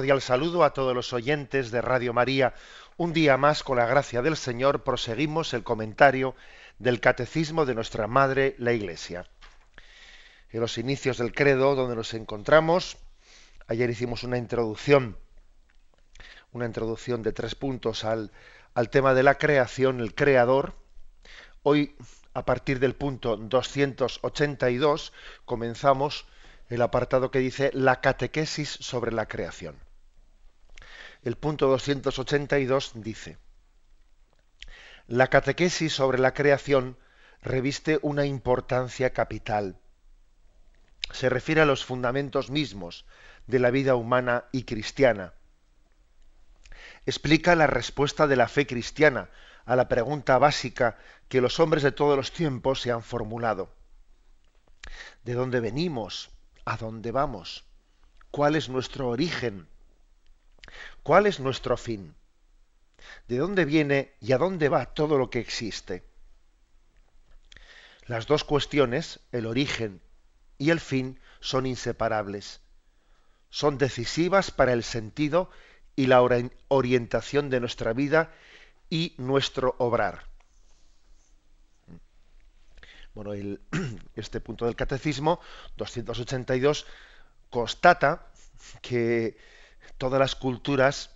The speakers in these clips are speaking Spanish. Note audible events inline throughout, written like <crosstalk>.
Cordial saludo a todos los oyentes de Radio María. Un día más, con la gracia del Señor, proseguimos el comentario del Catecismo de nuestra Madre, la Iglesia. En los inicios del credo, donde nos encontramos, ayer hicimos una introducción, una introducción de tres puntos al, al tema de la creación, el creador. Hoy, a partir del punto 282, comenzamos el apartado que dice la catequesis sobre la creación. El punto 282 dice, la catequesis sobre la creación reviste una importancia capital. Se refiere a los fundamentos mismos de la vida humana y cristiana. Explica la respuesta de la fe cristiana a la pregunta básica que los hombres de todos los tiempos se han formulado. ¿De dónde venimos? a dónde vamos, cuál es nuestro origen, cuál es nuestro fin, de dónde viene y a dónde va todo lo que existe. Las dos cuestiones, el origen y el fin, son inseparables. Son decisivas para el sentido y la orientación de nuestra vida y nuestro obrar. Bueno, <clears throat> este punto del catecismo 282 constata que todas las culturas,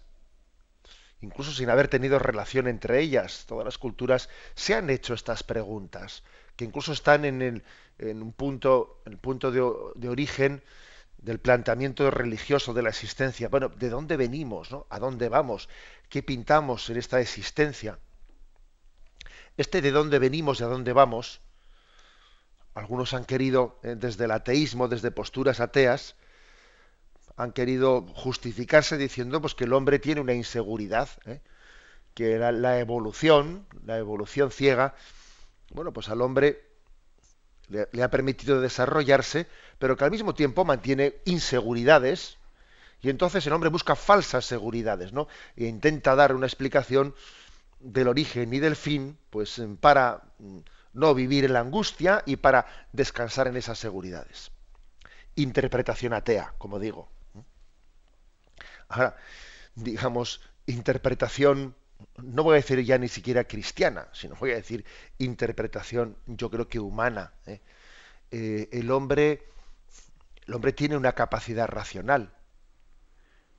incluso sin haber tenido relación entre ellas, todas las culturas se han hecho estas preguntas, que incluso están en, el, en un punto, el punto de, origen del planteamiento religioso de la existencia. Bueno, ¿de dónde venimos? No? ¿A dónde vamos? ¿Qué pintamos en esta existencia? Este de dónde venimos y a dónde vamos algunos han querido, eh, desde el ateísmo, desde posturas ateas, han querido justificarse diciendo pues, que el hombre tiene una inseguridad, ¿eh? que la, evolución, la evolución ciega, bueno, pues al hombre le, le, ha permitido desarrollarse, pero que al mismo tiempo mantiene inseguridades, y entonces el hombre busca falsas seguridades, ¿no? E intenta dar una explicación del origen y del fin, pues para no vivir en la angustia y para descansar en esas seguridades. Interpretación atea, como digo. Ahora, digamos, interpretación, no voy a decir ya ni siquiera cristiana, sino voy a decir interpretación, yo creo que humana. ¿eh? Eh, el hombre, el hombre tiene una capacidad racional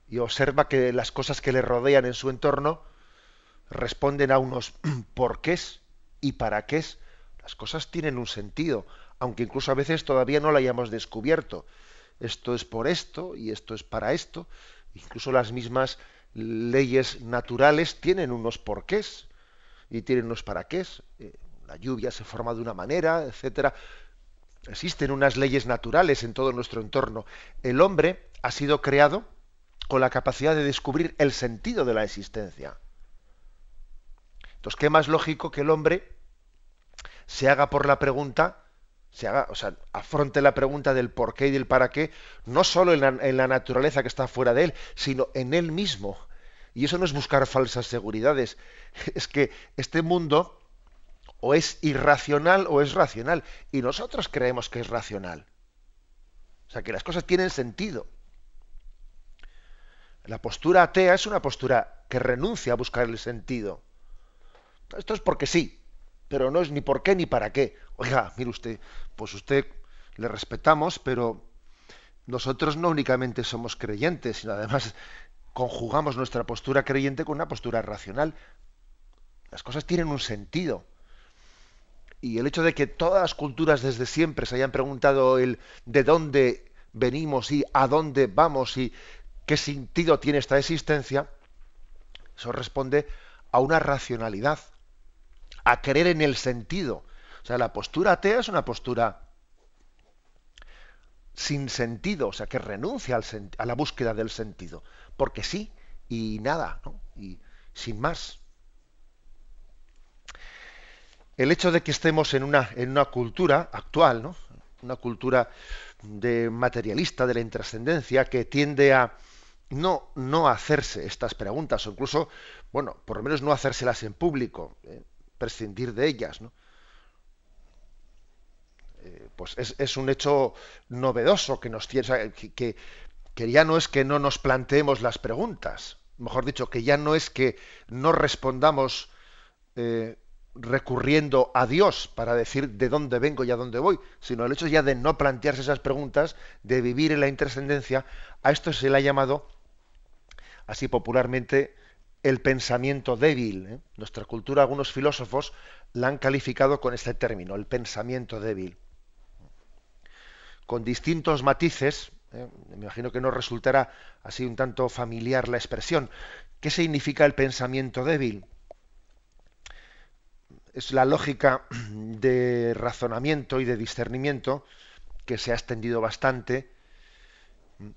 y observa que las cosas que le rodean en su entorno responden a unos <clears throat> porqués y para qué las cosas tienen un sentido, aunque incluso a veces todavía no lo hayamos descubierto. Esto es por esto y esto es para esto. Incluso las mismas leyes naturales tienen unos porqués y tienen unos para qué. Eh, la lluvia se forma de una manera, etcétera. Existen unas leyes naturales en todo nuestro entorno. El hombre ha sido creado con la capacidad de descubrir el sentido de la existencia. Entonces, ¿qué más lógico que el hombre se haga por la pregunta, se haga, o sea, afronte la pregunta del por qué y del para qué, no solo en la, en la naturaleza que está fuera de él, sino en él mismo. Y eso no es buscar falsas seguridades, <laughs> es que este mundo o es irracional o es racional, y nosotros creemos que es racional. O sea, que las cosas tienen sentido. La postura atea es una postura que renuncia a buscar el sentido. Esto es porque sí, pero no es ni por qué ni para qué. Oiga, mire usted, pues usted le respetamos, pero nosotros no únicamente somos creyentes, sino además conjugamos nuestra postura creyente con una postura racional. Las cosas tienen un sentido. Y el hecho de que todas las culturas desde siempre se hayan preguntado el de dónde venimos y a dónde vamos y qué sentido tiene esta existencia, eso responde a una racionalidad, a creer en el sentido. O sea, la postura atea es una postura sin sentido, o sea, que renuncia a la búsqueda del sentido. Porque sí, y nada, ¿no? y sin más. El hecho de que estemos en una, en una cultura actual, ¿no? una cultura de materialista de la intrascendencia que tiende a no, no hacerse estas preguntas, o incluso, bueno, por lo menos no hacérselas en público, eh, prescindir de ellas, ¿no? Eh, pues es, un hecho novedoso que nos tiene, que, que, ya no es que no nos planteemos las preguntas, mejor dicho, que ya no es que no respondamos eh, recurriendo a Dios para decir de dónde vengo y a dónde voy, sino el hecho ya de no plantearse esas preguntas, de vivir en la intrascendencia, a esto se le ha llamado, así popularmente, el pensamiento débil. ¿eh? Nuestra cultura, algunos filósofos la han calificado con este término, el pensamiento débil con distintos matices, ¿eh? me imagino que no resultará así un tanto familiar la expresión. ¿Qué significa el pensamiento débil? Es la lógica de razonamiento y de discernimiento que se ha extendido bastante,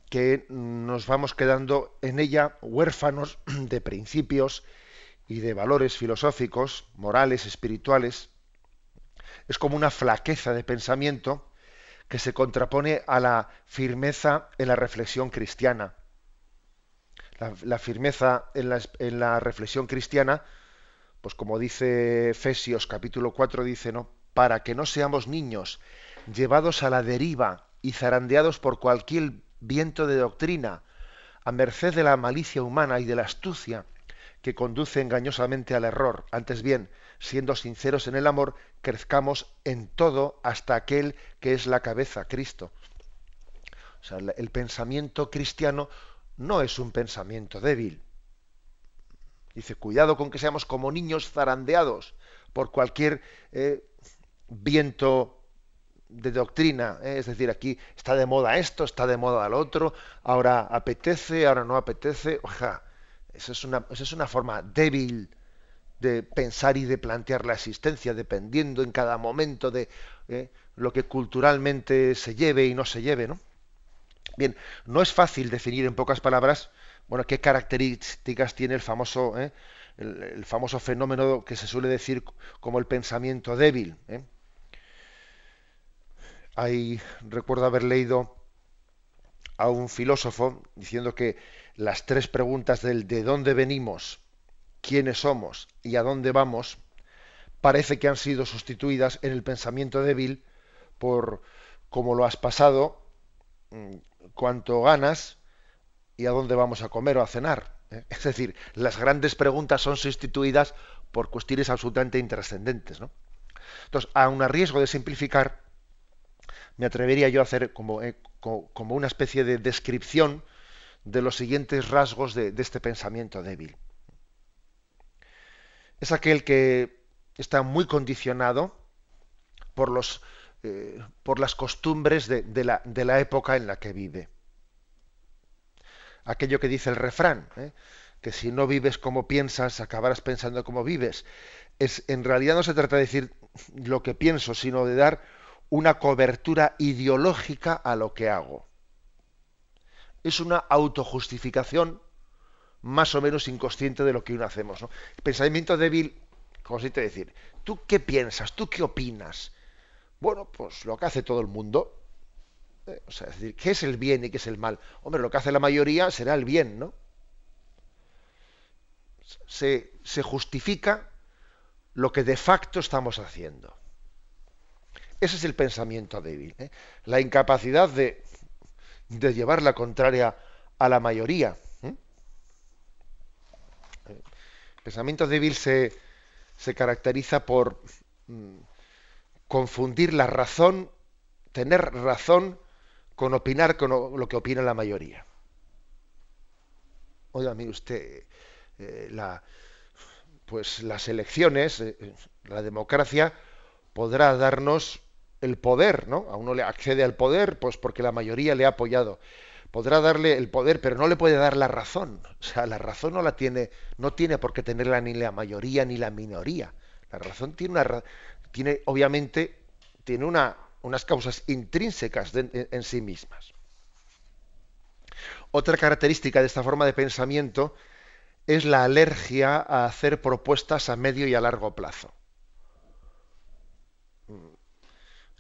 que nos vamos quedando en ella huérfanos de principios y de valores filosóficos, morales, espirituales. Es como una flaqueza de pensamiento que se contrapone a la firmeza en la reflexión cristiana. La, firmeza en la, en la, reflexión cristiana, pues como dice Efesios capítulo 4, dice, ¿no? Para que no seamos niños llevados a la deriva y zarandeados por cualquier viento de doctrina, a merced de la malicia humana y de la astucia que conduce engañosamente al error. Antes bien, siendo sinceros en el amor, crezcamos en todo hasta aquel que es la cabeza, Cristo. O sea, el pensamiento cristiano no es un pensamiento débil. Dice, cuidado con que seamos como niños zarandeados por cualquier eh, viento de doctrina. ¿eh? Es decir, aquí está de moda esto, está de moda lo otro, ahora apetece, ahora no apetece. Oja, esa es una, esa es una forma débil de pensar y de plantear la existencia, dependiendo en cada momento de eh, lo que culturalmente se lleve y no se lleve, ¿no? Bien, no es fácil definir en pocas palabras, bueno, qué características tiene el famoso, eh, el, famoso fenómeno que se suele decir como el pensamiento débil. Hay, recuerdo haber leído a un filósofo diciendo que las tres preguntas del de dónde venimos, quiénes somos y a dónde vamos, parece que han sido sustituidas en el pensamiento débil por cómo lo has pasado, mm, cuánto ganas y a dónde vamos a comer o a cenar. ¿eh? <laughs> Es decir, las grandes preguntas son sustituidas por cuestiones absolutamente intrascendentes. ¿no? Entonces, a un riesgo de simplificar, me atrevería yo a hacer como, eh, como una especie de descripción de los siguientes rasgos de este pensamiento débil es aquel que está muy condicionado por, eh, las costumbres de, la, de, la, época en la que vive. Aquello que dice el refrán, ¿eh? que si no vives como piensas, acabarás pensando como vives. Es, en realidad no se trata de decir lo que pienso, sino de dar una cobertura ideológica a lo que hago. Es una autojustificación más o menos inconsciente de lo que uno hacemos. pensamiento débil consiste en decir, ¿tú qué piensas? ¿Tú qué opinas? Bueno, pues lo que hace todo el mundo. Eh, o sea, es decir, ¿qué es el bien y qué es el mal? Hombre, lo que hace la mayoría será el bien, ¿no? Se, se justifica lo que de facto estamos haciendo. Ese es el pensamiento débil. ¿eh? La incapacidad de, llevar la contraria a la mayoría. pensamiento débil se, se caracteriza por mm, confundir la razón, tener razón con opinar con lo que opina la mayoría. Oiga, mire usted, eh, pues las elecciones, eh, la democracia podrá darnos el poder, ¿no? A uno le accede al poder, pues porque la mayoría le ha apoyado podrá darle el poder, pero no le puede dar la razón. O sea, la razón no la tiene, no tiene por qué tenerla ni la mayoría ni la minoría. La razón tiene una, tiene obviamente, tiene una, unas causas intrínsecas en, sí mismas. Otra característica de esta forma de pensamiento es la alergia a hacer propuestas a medio y a largo plazo.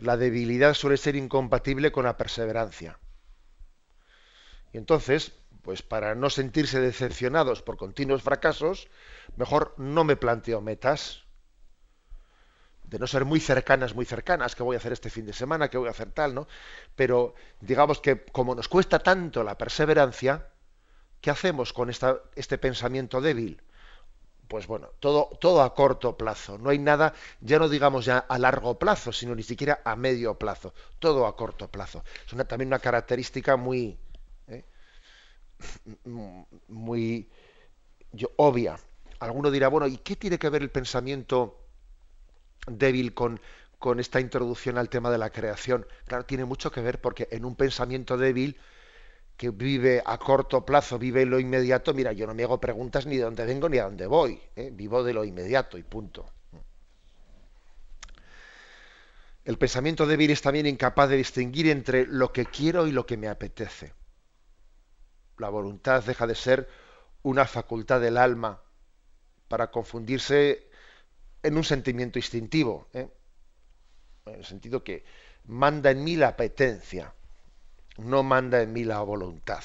La debilidad suele ser incompatible con la perseverancia. Y entonces, pues para no sentirse decepcionados por continuos fracasos, mejor no me planteo metas, de no ser muy cercanas, muy cercanas, que voy a hacer este fin de semana, que voy a hacer tal, ¿no? Pero digamos que como nos cuesta tanto la perseverancia, ¿qué hacemos con esta, este pensamiento débil? Pues bueno, todo, todo a corto plazo. No hay nada, ya no digamos ya a largo plazo, sino ni siquiera a medio plazo. Todo a corto plazo. Es también una característica muy, ¿eh? <laughs> muy obvia. Alguno dirá, bueno, ¿y qué tiene que ver el pensamiento débil con, con esta introducción al tema de la creación. Claro, tiene mucho que ver porque en un pensamiento débil que vive a corto plazo, vive en lo inmediato, mira, yo no me hago preguntas ni de dónde vengo ni a dónde voy, ¿eh? vivo de lo inmediato y punto. El pensamiento débil es también incapaz de distinguir entre lo que quiero y lo que me apetece. La voluntad deja de ser una facultad del alma para confundirse en un sentimiento instintivo, ¿eh? en el sentido que manda en mí la apetencia, no manda en mí la voluntad.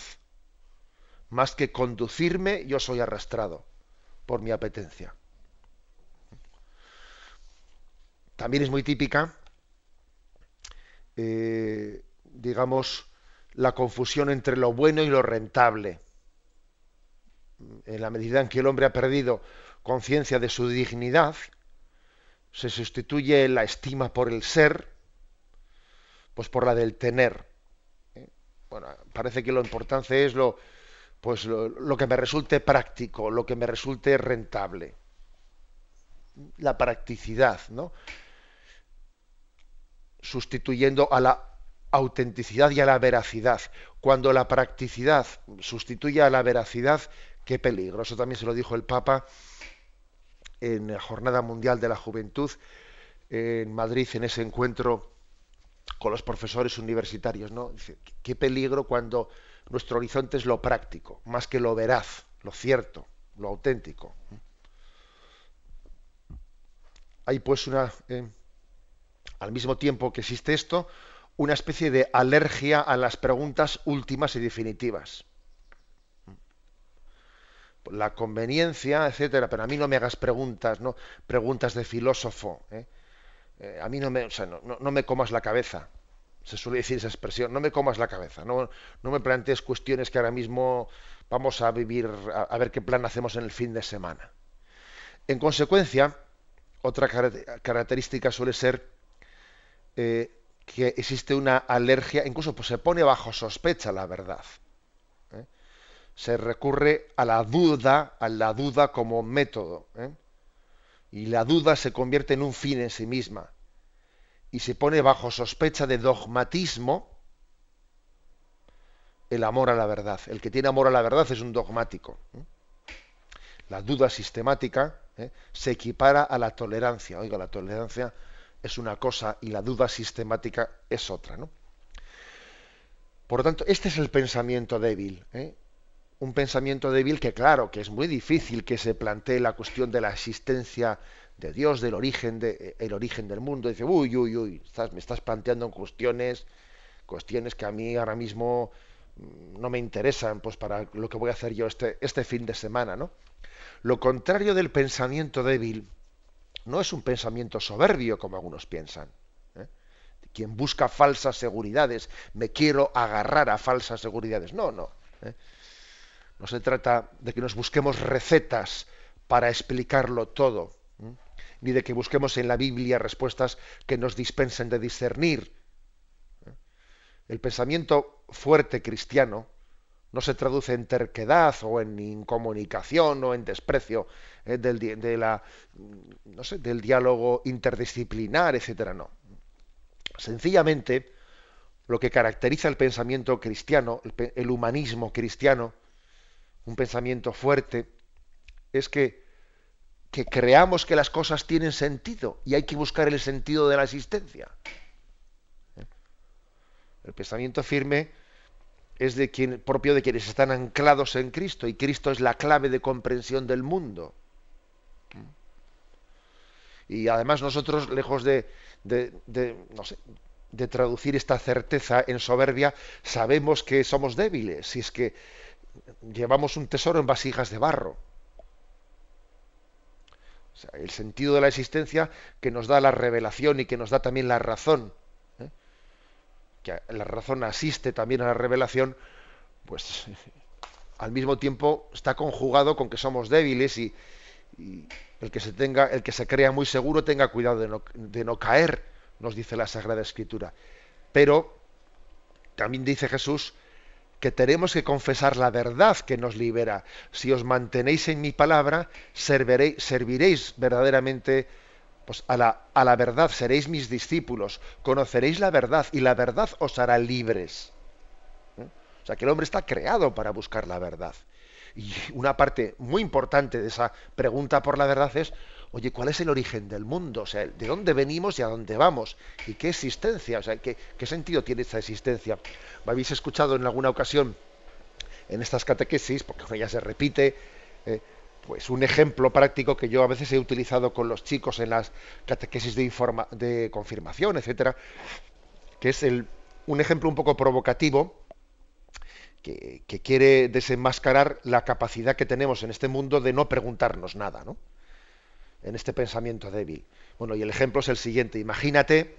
Más que conducirme, yo soy arrastrado por mi apetencia. También es muy típica, eh, digamos, la confusión entre lo bueno y lo rentable. En la medida en que el hombre ha perdido conciencia de su dignidad, se sustituye la estima por el ser, pues por la del tener. Bueno, parece que lo importante es lo, pues lo, que me resulte práctico, lo que me resulte rentable. La practicidad, ¿no? Sustituyendo a la autenticidad y a la veracidad. Cuando la practicidad sustituye a la veracidad, qué peligro. Eso también se lo dijo el Papa en la Jornada Mundial de la Juventud en Madrid, en ese encuentro con los profesores universitarios. ¿no? Dice, qué peligro cuando nuestro horizonte es lo práctico, más que lo veraz, lo cierto, lo auténtico. Hay pues una, eh, al mismo tiempo que existe esto, una especie de alergia a las preguntas últimas y definitivas la conveniencia, etcétera, pero a mí no me hagas preguntas, ¿no? Preguntas de filósofo. ¿eh? Eh, a mí no me, o sea, no, no, me comas la cabeza. Se suele decir esa expresión, no me comas la cabeza, no, no me plantees cuestiones que ahora mismo vamos a vivir, a, ver qué plan hacemos en el fin de semana. En consecuencia, otra característica suele ser eh, que existe una alergia, incluso pues, se pone bajo sospecha la verdad se recurre a la duda, a la duda como método. ¿eh? Y la duda se convierte en un fin en sí misma. Y se pone bajo sospecha de dogmatismo el amor a la verdad. El que tiene amor a la verdad es un dogmático. ¿eh? La duda sistemática ¿eh? se equipara a la tolerancia. Oiga, la tolerancia es una cosa y la duda sistemática es otra. ¿no? Por lo tanto, este es el pensamiento débil. ¿eh? un pensamiento débil que claro, que es muy difícil que se plantee la cuestión de la existencia de Dios, del origen, de, el origen del mundo. Dice, uy, uy, uy, me estás planteando cuestiones, cuestiones que a mí ahora mismo mm, no me interesan, pues para lo que voy a hacer yo este, este fin de semana, ¿no? Lo contrario del pensamiento débil no es un pensamiento soberbio, como algunos piensan. ¿eh? Quien busca falsas seguridades, me quiero agarrar a falsas seguridades. No, no. ¿eh? No se trata de que nos busquemos recetas para explicarlo todo, ni de que busquemos en la Biblia respuestas que nos dispensen de discernir. El pensamiento fuerte cristiano no se traduce en terquedad o en incomunicación o en desprecio eh, del, diálogo interdisciplinar, etcétera, no. Sencillamente, lo que caracteriza el pensamiento cristiano, el humanismo cristiano, un pensamiento fuerte, es que, que creamos que las cosas tienen sentido y hay que buscar el sentido de la existencia. ¿Eh? El pensamiento firme es de quien, propio de quienes están anclados en Cristo y Cristo es la clave de comprensión del mundo. Y además nosotros, lejos de, de traducir esta certeza en soberbia, sabemos que somos débiles, si es que llevamos un tesoro en vasijas de barro. El sentido de la existencia que nos da la revelación y que nos da también la razón, ¿eh? que la razón asiste también a la revelación, pues <laughs> al mismo tiempo está conjugado con que somos débiles y, el que se tenga, el que se crea muy seguro tenga cuidado de no, de no caer, nos dice la Sagrada Escritura. Pero también dice Jesús que tenemos que confesar la verdad que nos libera. Si os mantenéis en mi palabra, serviréis, verdaderamente pues, a, la, a la verdad, seréis mis discípulos, conoceréis la verdad y la verdad os hará libres. ¿Eh? O sea que el hombre está creado para buscar la verdad. Y una parte muy importante de esa pregunta por la verdad es, oye, ¿cuál es el origen del mundo? O sea, ¿de dónde venimos y a dónde vamos? ¿Y qué existencia? O sea, ¿qué, sentido tiene esta existencia? ¿Me habéis escuchado en alguna ocasión en estas catequesis, porque ya se repite, eh, pues un ejemplo práctico que yo a veces he utilizado con los chicos en las catequesis de, confirmación, etcétera, que es un ejemplo un poco provocativo que, que, quiere desenmascarar la capacidad que tenemos en este mundo de no preguntarnos nada, ¿no? En este pensamiento débil. Bueno, y el ejemplo es el siguiente. Imagínate,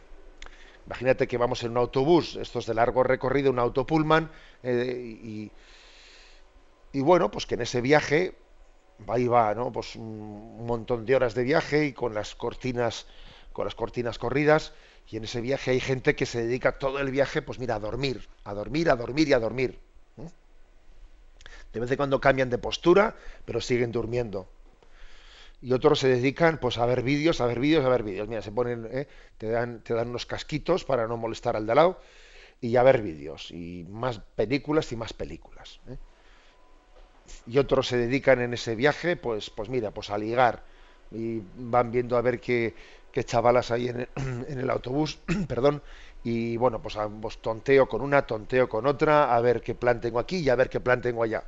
imagínate que vamos en un autobús, esto es de largo recorrido, un autopullman, eh, y, y, bueno, pues que en ese viaje va y va, ¿no? Pues un montón de horas de viaje y con las cortinas, con las cortinas corridas, y en ese viaje hay gente que se dedica todo el viaje, pues mira, a dormir, a dormir, a dormir y a dormir. De vez en cuando cambian de postura, pero siguen durmiendo y otros se dedican pues a ver vídeos, a ver vídeos, a ver vídeos. Mira, se ponen, ¿eh? te, dan, te dan unos casquitos para no molestar al de al lado y a ver vídeos y más películas y más películas. ¿eh? Y otros se dedican en ese viaje, pues, pues mira, pues a ligar y van viendo a ver qué, qué chavalas hay en el, <clears throat> en el autobús, <clears throat> perdón, y bueno, pues, pues tonteo con una, tonteo con otra, a ver qué plan tengo aquí y a ver qué plan tengo allá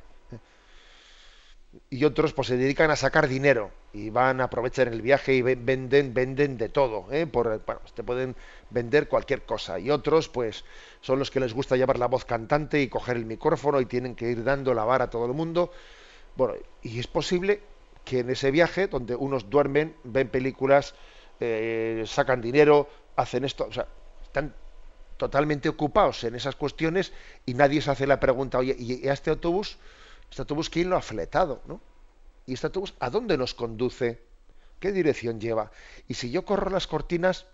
y otros pues se dedican a sacar dinero y van a aprovechar el viaje y venden venden de todo ¿eh? por bueno, te pueden vender cualquier cosa y otros pues son los que les gusta llevar la voz cantante y coger el micrófono y tienen que ir dando la vara a todo el mundo bueno y es posible que en ese viaje donde unos duermen ven películas eh, sacan dinero hacen esto o sea están totalmente ocupados en esas cuestiones y nadie se hace la pregunta oye y a este autobús este ¿quién lo ha fletado? ¿no? ¿Y este autobús a dónde nos conduce? ¿Qué dirección lleva? Y si yo corro las cortinas,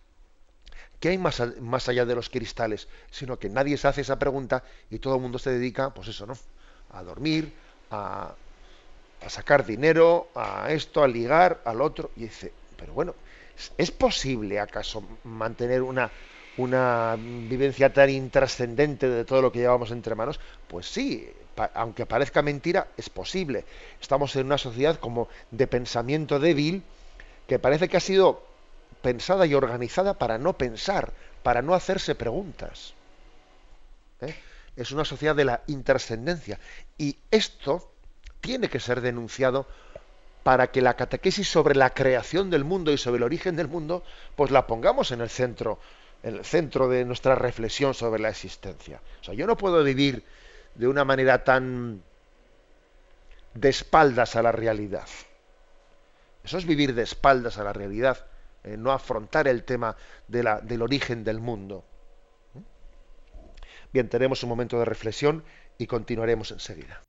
¿qué hay más, más allá de los cristales? Sino que nadie se hace esa pregunta y todo el mundo se dedica, pues eso, ¿no? A dormir, a, a sacar dinero, a esto, a ligar, al otro. Y dice, pero bueno, ¿es posible acaso mantener una, una vivencia tan intrascendente de todo lo que llevamos entre manos? Pues sí, aunque parezca mentira, es posible. Estamos en una sociedad como de pensamiento débil que parece que ha sido pensada y organizada para no pensar, para no hacerse preguntas. ¿Eh? Es una sociedad de la intrascendencia. Y esto tiene que ser denunciado para que la catequesis sobre la creación del mundo y sobre el origen del mundo, pues la pongamos en el centro, en el centro de nuestra reflexión sobre la existencia. O sea, yo no puedo vivir de una manera tan de espaldas a la realidad. Eso es vivir de espaldas a la realidad, eh, no afrontar el tema de la, del origen del mundo. Bien, tenemos un momento de reflexión y continuaremos enseguida.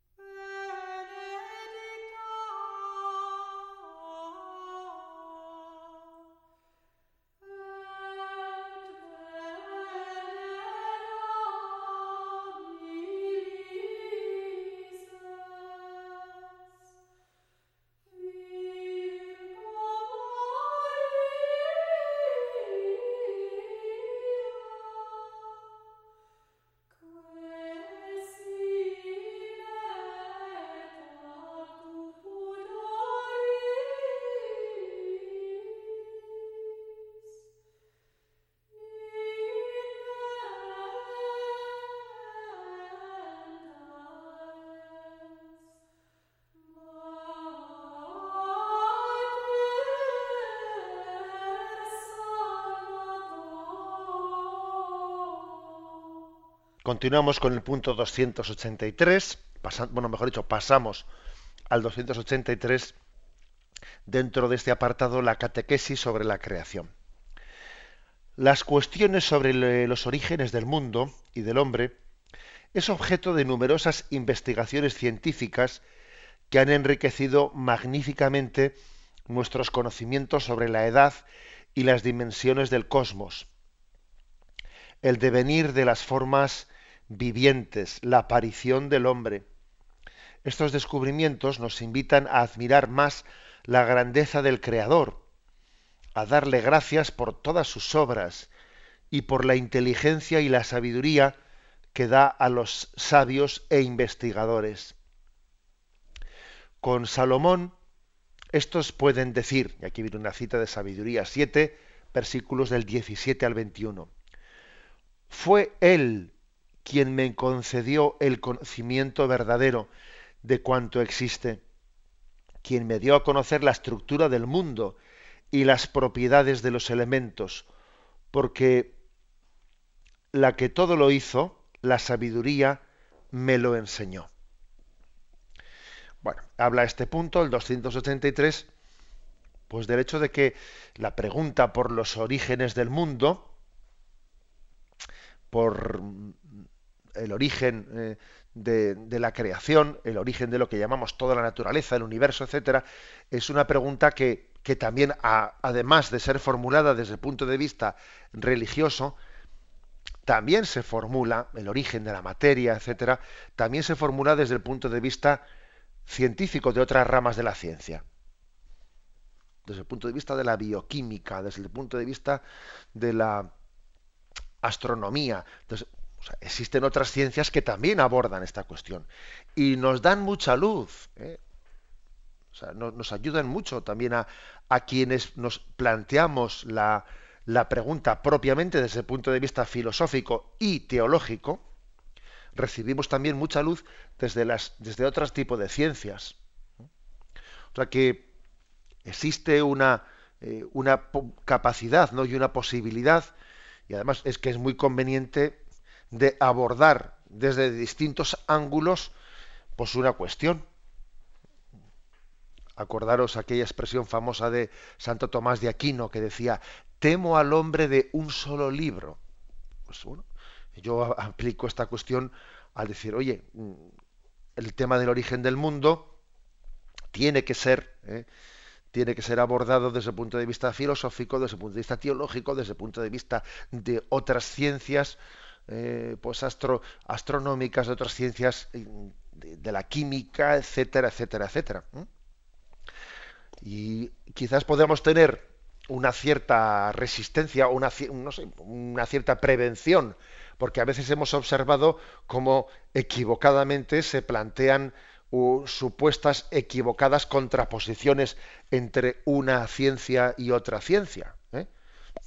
Continuamos con el punto 283, bueno, mejor dicho, pasamos al 283 dentro de este apartado la catequesis sobre la creación. Las cuestiones sobre los orígenes del mundo y del hombre es objeto de numerosas investigaciones científicas que han enriquecido magníficamente nuestros conocimientos sobre la edad y las dimensiones del cosmos, el devenir de las formas vivientes, la aparición del hombre. Estos descubrimientos nos invitan a admirar más la grandeza del Creador, a darle gracias por todas sus obras y por la inteligencia y la sabiduría que da a los sabios e investigadores. Con Salomón, estos pueden decir, y aquí viene una cita de Sabiduría 7, versículos del 17 al 21, fue Él quien me concedió el conocimiento verdadero de cuanto existe, quien me dio a conocer la estructura del mundo y las propiedades de los elementos, porque la que todo lo hizo, la sabiduría, me lo enseñó. Bueno, habla este punto, el 283, pues del hecho de que la pregunta por los orígenes del mundo, por el origen eh, de, la creación, el origen de lo que llamamos toda la naturaleza, el universo, etcétera, es una pregunta que, también, además de ser formulada desde el punto de vista religioso, también se formula el origen de la materia, etcétera, también se formula desde el punto de vista científicos de otras ramas de la ciencia. Desde el punto de vista de la bioquímica, desde el punto de vista de la astronomía. Existen otras ciencias que también abordan esta cuestión y nos dan mucha luz. ¿eh? nos ayudan mucho también a, quienes nos planteamos la, la pregunta propiamente desde el punto de vista filosófico y teológico recibimos también mucha luz desde, las, desde otros tipos de ciencias. O sea que existe una, eh, una capacidad ¿no? y una posibilidad, y además es que es muy conveniente de abordar desde distintos ángulos pues una cuestión. Acordaros aquella expresión famosa de Santo Tomás de Aquino que decía, temo al hombre de un solo libro. Pues bueno, yo aplico esta cuestión al decir, oye, mm, el tema del origen del mundo tiene que ser, ¿eh? tiene que ser abordado desde el punto de vista filosófico, desde el punto de vista teológico, desde el punto de vista de otras ciencias, eh, pues astro, astronómicas, de otras ciencias mm, de, la química, etcétera, etcétera, etcétera. Y quizás podamos tener una cierta resistencia, una, no sé, una cierta prevención porque a veces hemos observado cómo equivocadamente se plantean supuestas equivocadas contraposiciones entre una ciencia y otra ciencia, ¿eh?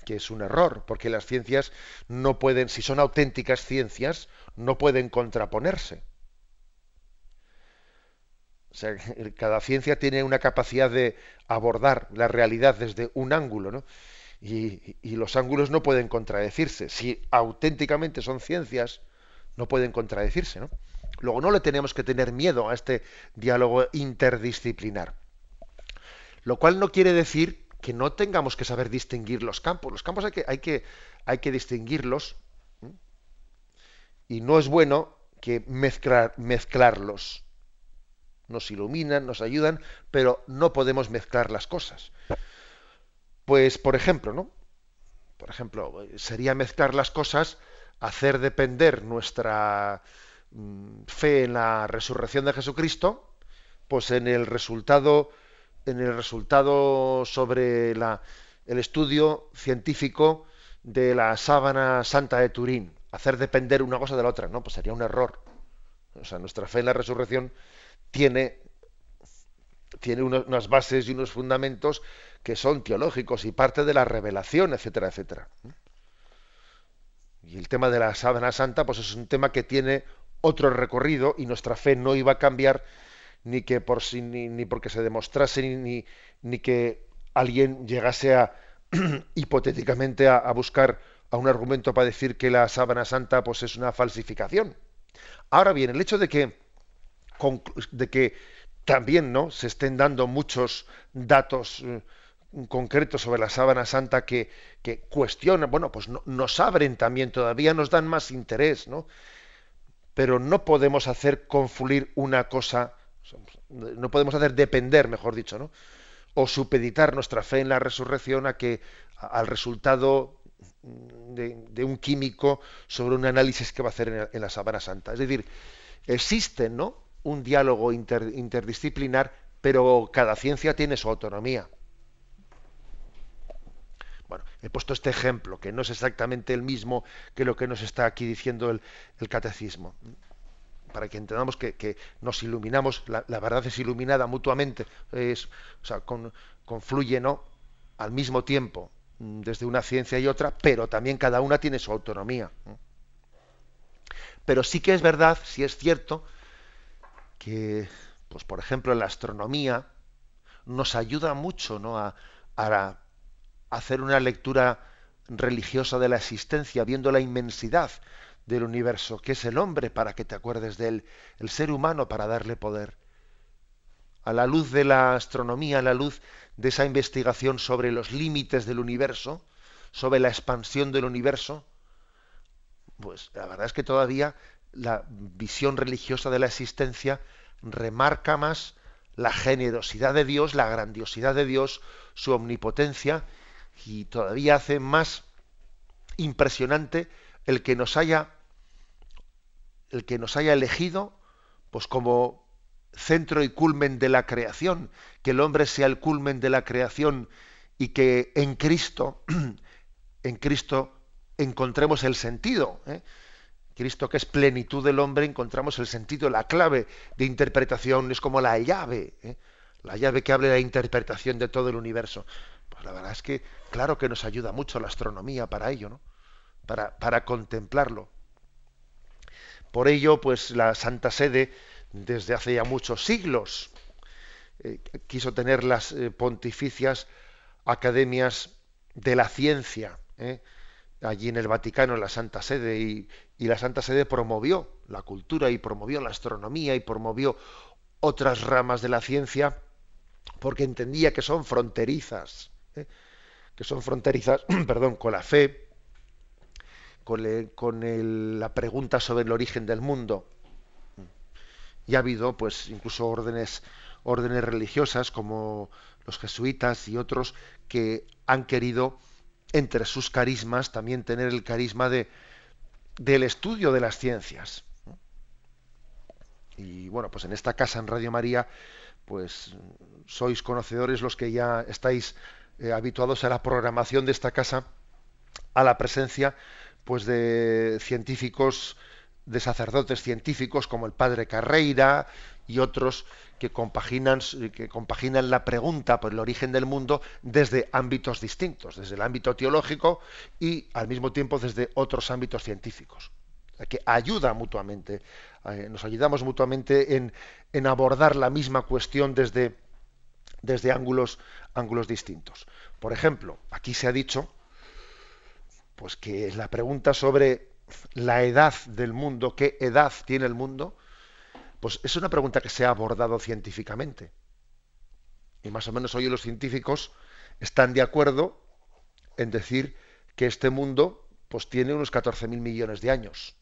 Que es un error, porque las ciencias no pueden, si son auténticas ciencias, no pueden contraponerse. O sea, cada ciencia tiene una capacidad de abordar la realidad desde un ángulo, ¿no? y, los ángulos no pueden contradecirse. Si auténticamente son ciencias, no pueden contradecirse. ¿no? Luego no le tenemos que tener miedo a este diálogo interdisciplinar. Lo cual no quiere decir que no tengamos que saber distinguir los campos. Los campos hay que, hay que, hay que distinguirlos y no es bueno que mezclar, mezclarlos. Nos iluminan, nos ayudan, pero no podemos mezclar las cosas. Pues, por ejemplo, ¿no? Por ejemplo, sería mezclar las cosas, hacer depender nuestra mm, fe en la resurrección de Jesucristo, pues en el resultado, en el resultado sobre la, el estudio científico de la sábana santa de Turín, hacer depender una cosa de la otra, no, pues sería un error. O sea, nuestra fe en la resurrección tiene, tiene unas bases y unos fundamentos que son teológicos y parte de la revelación, etcétera, etcétera. Y el tema de la sábana santa, pues es un tema que tiene otro recorrido y nuestra fe no iba a cambiar ni que por sí, ni, porque se demostrase ni, ni, que alguien llegase a <clears throat> hipotéticamente a, buscar a un argumento para decir que la sábana santa pues es una falsificación. Ahora bien, el hecho de que, de que también ¿no? se estén dando muchos datos eh, concretos sobre la sábana santa que, que cuestionan, bueno, pues nos abren también, todavía nos dan más interés, ¿no? Pero no podemos hacer confluir una cosa, no podemos hacer depender, mejor dicho, ¿no? O supeditar nuestra fe en la resurrección a que al resultado de, un químico sobre un análisis que va a hacer en, la sábana santa. Es decir, existe ¿no? un diálogo interdisciplinar, pero cada ciencia tiene su autonomía. Bueno, he puesto este ejemplo, que no es exactamente el mismo que lo que nos está aquí diciendo el, catecismo, para que entendamos que, nos iluminamos, la, verdad es iluminada mutuamente, es, o sea, confluye al mismo tiempo Mm, desde una ciencia y otra, pero también cada una tiene su autonomía. Pero sí que es verdad, sí es cierto, que, pues por ejemplo, la astronomía nos ayuda mucho ¿no? a, hacer una lectura religiosa de la existencia, viendo la inmensidad del universo, que es el hombre para que te acuerdes de él, el ser humano para darle poder. A la luz de la astronomía, a la luz de esa investigación sobre los límites del universo, sobre la expansión del universo, pues la verdad es que todavía la visión religiosa de la existencia remarca más la generosidad de Dios, la grandiosidad de Dios, su omnipotencia, y todavía hace más impresionante el que nos haya el que nos haya elegido pues como centro y culmen de la creación, que el hombre sea el culmen de la creación y que en Cristo, <clears throat> en Cristo encontremos el sentido. ¿eh? Cristo, que es plenitud del hombre, encontramos el sentido, la clave de interpretación, es como la llave, ¿eh? la llave que abre la interpretación de todo el universo. Pues la verdad es que, claro que nos ayuda mucho la astronomía para ello, ¿no? Para, para contemplarlo. Por ello, pues la Santa Sede desde hace ya muchos siglos. Eh, quiso tener las eh, pontificias academias de la ciencia, eh, allí en el Vaticano, en la Santa Sede, y, la Santa Sede promovió la cultura y promovió la astronomía y promovió otras ramas de la ciencia porque entendía que son fronterizas, que son fronterizas, <clears throat> perdón, con la fe, con, la pregunta sobre el origen del mundo. Y ha habido pues incluso órdenes órdenes religiosas como los jesuitas y otros que han querido entre sus carismas también tener el carisma de del estudio de las ciencias. Y bueno pues en esta casa en Radio María pues sois conocedores los que ya estáis eh, habituados a la programación de esta casa a la presencia pues de científicos de sacerdotes científicos como el padre Carreira y otros que compaginan, que compaginan la pregunta por el origen del mundo desde ámbitos distintos, desde el ámbito teológico y al mismo tiempo desde otros ámbitos científicos. que ayuda mutuamente, eh, nos ayudamos mutuamente en, en, abordar la misma cuestión desde, desde ángulos, ángulos distintos. Por ejemplo, aquí se ha dicho pues que la pregunta sobre la edad del mundo, qué edad tiene el mundo, pues es una pregunta que se ha abordado científicamente. Y más o menos hoy los científicos están de acuerdo en decir que este mundo pues tiene unos 14.000 millones de años.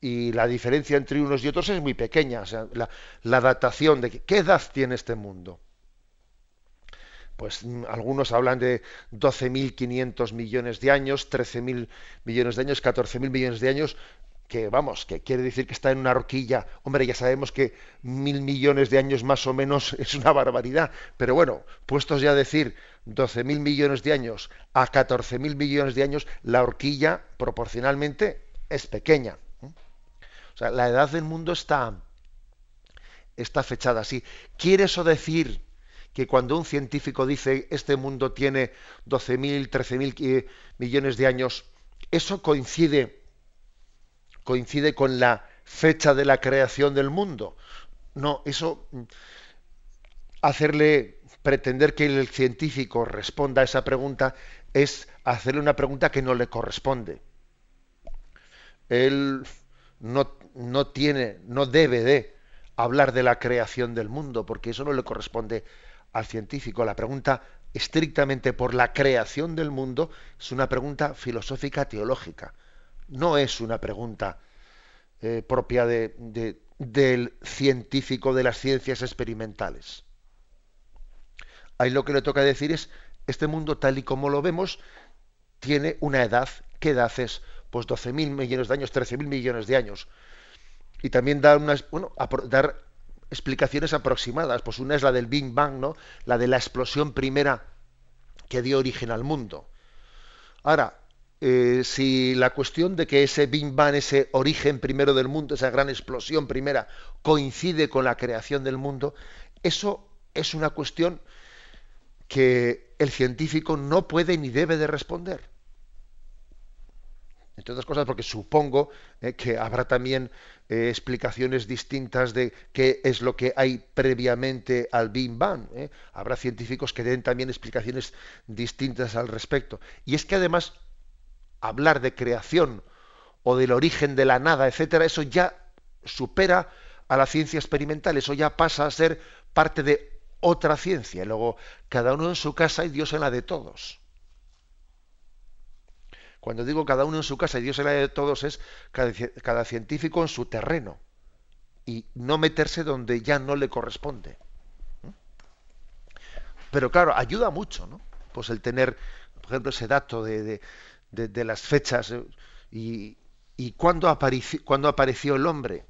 Y la diferencia entre unos y otros es muy pequeña. O sea, la, la datación de qué edad tiene este mundo pues mm, algunos hablan de 12.500 millones de años, 13.000 millones de años, 14.000 millones de años, que vamos, que quiere decir que está en una horquilla. Hombre, ya sabemos que mil millones de años más o menos <laughs> es una barbaridad, pero bueno, puestos ya a decir 12.000 millones de años a 14.000 millones de años, la horquilla proporcionalmente es pequeña. O sea, la edad del mundo está, está fechada así. ¿Quiere eso decir que cuando un científico dice este mundo tiene 12.000, 13.000 eh, millones de años, eso coincide, coincide con la fecha de la creación del mundo. No, eso mm, hacerle pretender que el científico responda a esa pregunta es hacerle una pregunta que no le corresponde. Él no, no tiene, no debe de hablar de la creación del mundo, porque eso no le corresponde al científico. La pregunta estrictamente por la creación del mundo es una pregunta filosófica teológica. No es una pregunta eh, propia de, del científico de las ciencias experimentales. Ahí lo que le toca decir es, este mundo tal y como lo vemos tiene una edad. ¿Qué edad es? Pues 12.000 millones de años, 13.000 millones de años. Y también dar, unas, bueno, dar explicaciones aproximadas. Pues una es la del Big Bang, ¿no? La de la explosión primera que dio origen al mundo. Ahora, eh, si la cuestión de que ese Big Bang, ese origen primero del mundo, esa gran explosión primera, coincide con la creación del mundo, eso es una cuestión que el científico no puede ni debe de responder. Entre otras cosas porque supongo eh, que habrá también eh, explicaciones distintas de qué es lo que hay previamente al Big Bang. Eh. Habrá científicos que den también explicaciones distintas al respecto. Y es que además hablar de creación o del origen de la nada, etcétera, eso ya supera a la ciencia experimental, eso ya pasa a ser parte de otra ciencia. luego, cada uno en su casa y Dios en la de todos. Cuando digo cada uno en su casa y Dios en la de todos es cada, científico en su terreno y no meterse donde ya no le corresponde. Pero claro, ayuda mucho, ¿no? Pues el tener, por ejemplo, ese dato de, las fechas eh, y, y cuándo apareció el hombre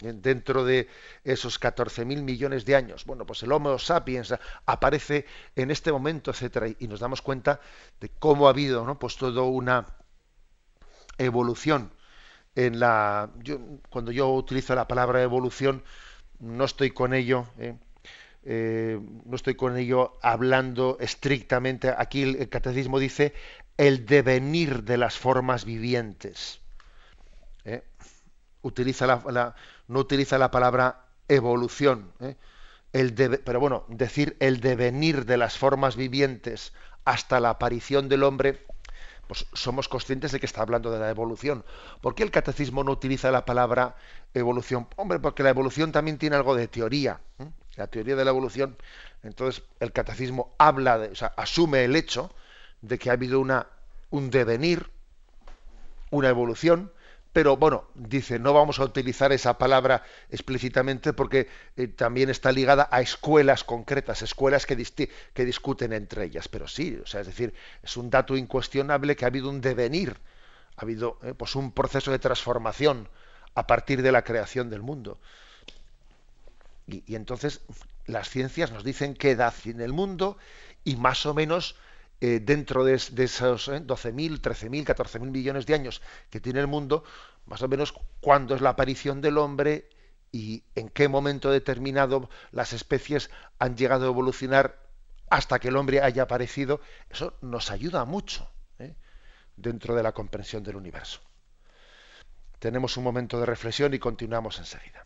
dentro de esos 14.000 millones de años. Bueno, pues el Homo sapiens aparece en este momento, etcétera, y nos damos cuenta de cómo ha habido, ¿no? Pues toda una evolución cuando yo utilizo la palabra evolución, no estoy con ello. ¿eh? Eh, no estoy con ello hablando estrictamente. Aquí el catecismo dice el devenir de las formas vivientes. Utiliza la, no utiliza la palabra evolución, ¿eh? pero bueno, decir el devenir de las formas vivientes hasta la aparición del hombre, pues somos conscientes de que está hablando de la evolución. ¿Por qué el catecismo no utiliza la palabra evolución? Hombre, porque la evolución también tiene algo de teoría. ¿eh? La teoría de la evolución, entonces el catecismo habla, de, o sea, asume el hecho de que ha habido una, un devenir, una evolución, pero bueno, dice, no vamos a utilizar esa palabra explícitamente porque eh, también está ligada a escuelas concretas, escuelas que, discuten entre ellas. Pero sí, o sea, es decir, es un dato incuestionable que ha habido un devenir, ha habido eh, pues un proceso de transformación a partir de la creación del mundo. Y, entonces las ciencias nos dicen qué edad tiene el mundo y más o menos eh, dentro de, esos 12.000, 13.000, 14.000 millones de años que tiene el mundo, más o menos cuándo es la aparición del hombre y en qué momento determinado las especies han llegado a evolucionar hasta que el hombre haya aparecido, eso nos ayuda mucho ¿eh? dentro de la comprensión del universo. Tenemos un momento de reflexión y continuamos enseguida.